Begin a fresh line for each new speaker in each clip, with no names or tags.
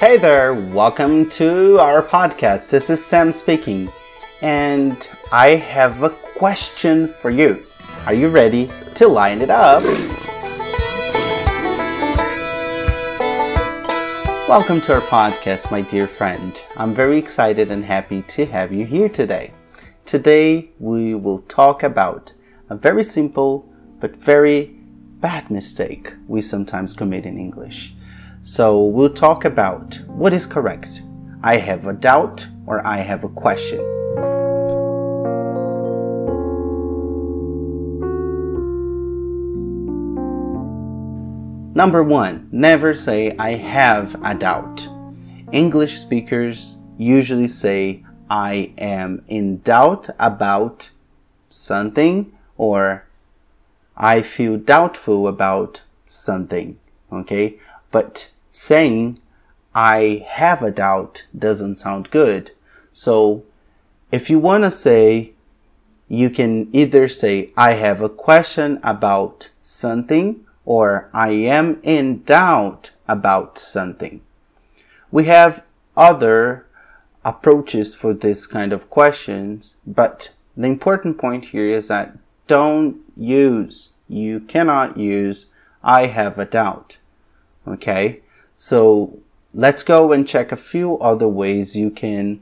Hey there, welcome to our podcast. This is Sam speaking, and I have a question for you. Are you ready to line it up? Welcome to our podcast, my dear friend. I'm very excited and happy to have you here today. Today, we will talk about a very simple but very bad mistake we sometimes commit in English. So we'll talk about what is correct. I have a doubt or I have a question. Number one, never say I have a doubt. English speakers usually say I am in doubt about something or I feel doubtful about something. Okay. But saying I have a doubt doesn't sound good. So if you want to say, you can either say I have a question about something or I am in doubt about something. We have other approaches for this kind of questions, but the important point here is that don't use, you cannot use I have a doubt. Okay. So let's go and check a few other ways you can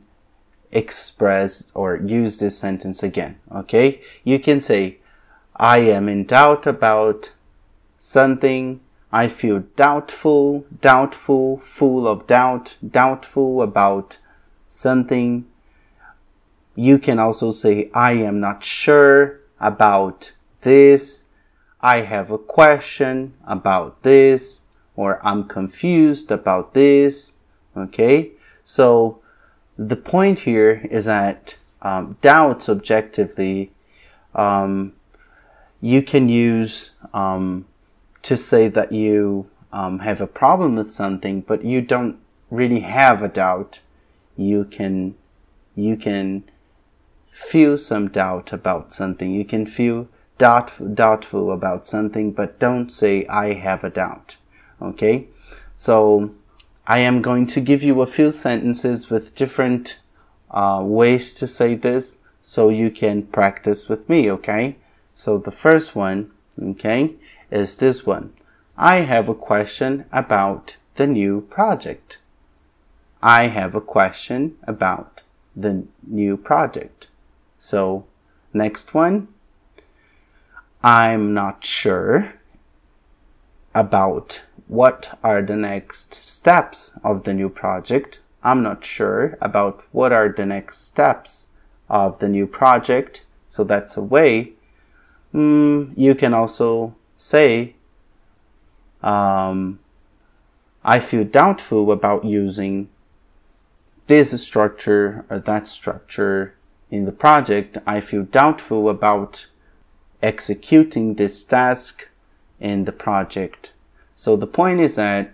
express or use this sentence again. Okay. You can say, I am in doubt about something. I feel doubtful, doubtful, full of doubt, doubtful about something. You can also say, I am not sure about this. I have a question about this or I'm confused about this. Okay. So the point here is that um, doubts objectively, um, you can use um, to say that you um, have a problem with something, but you don't really have a doubt. You can you can feel some doubt about something. You can feel doubt, doubtful about something, but don't say I have a doubt. Okay, so I am going to give you a few sentences with different uh, ways to say this so you can practice with me. Okay, so the first one, okay, is this one. I have a question about the new project. I have a question about the new project. So, next one. I'm not sure about what are the next steps of the new project. I'm not sure about what are the next steps of the new project. So that's a way. Mm, you can also say, um, I feel doubtful about using this structure or that structure in the project. I feel doubtful about executing this task in the project. So the point is that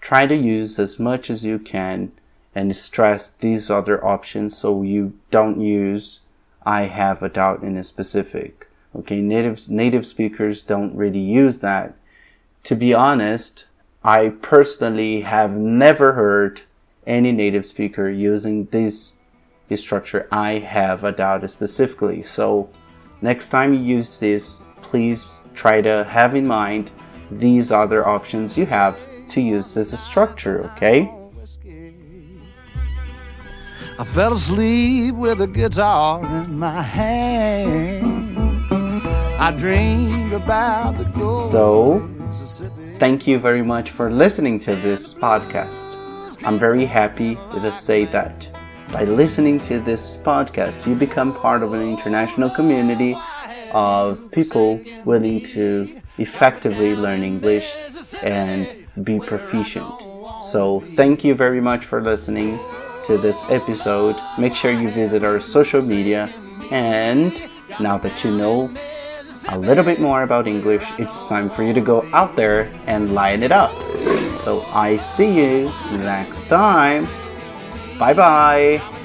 try to use as much as you can and stress these other options so you don't use I have a doubt in a specific. Okay, native native speakers don't really use that. To be honest, I personally have never heard any native speaker using this, this structure I have a doubt specifically. So next time you use this, please try to have in mind these other options you have to use this structure, okay? I fell asleep with a guitar in my hand. I dreamed about the So, thank you very much for listening to this podcast. I'm very happy to say that by listening to this podcast, you become part of an international community of people willing to effectively learn English and be proficient. So, thank you very much for listening to this episode. Make sure you visit our social media. And now that you know a little bit more about English, it's time for you to go out there and line it up. So, I see you next time. Bye bye.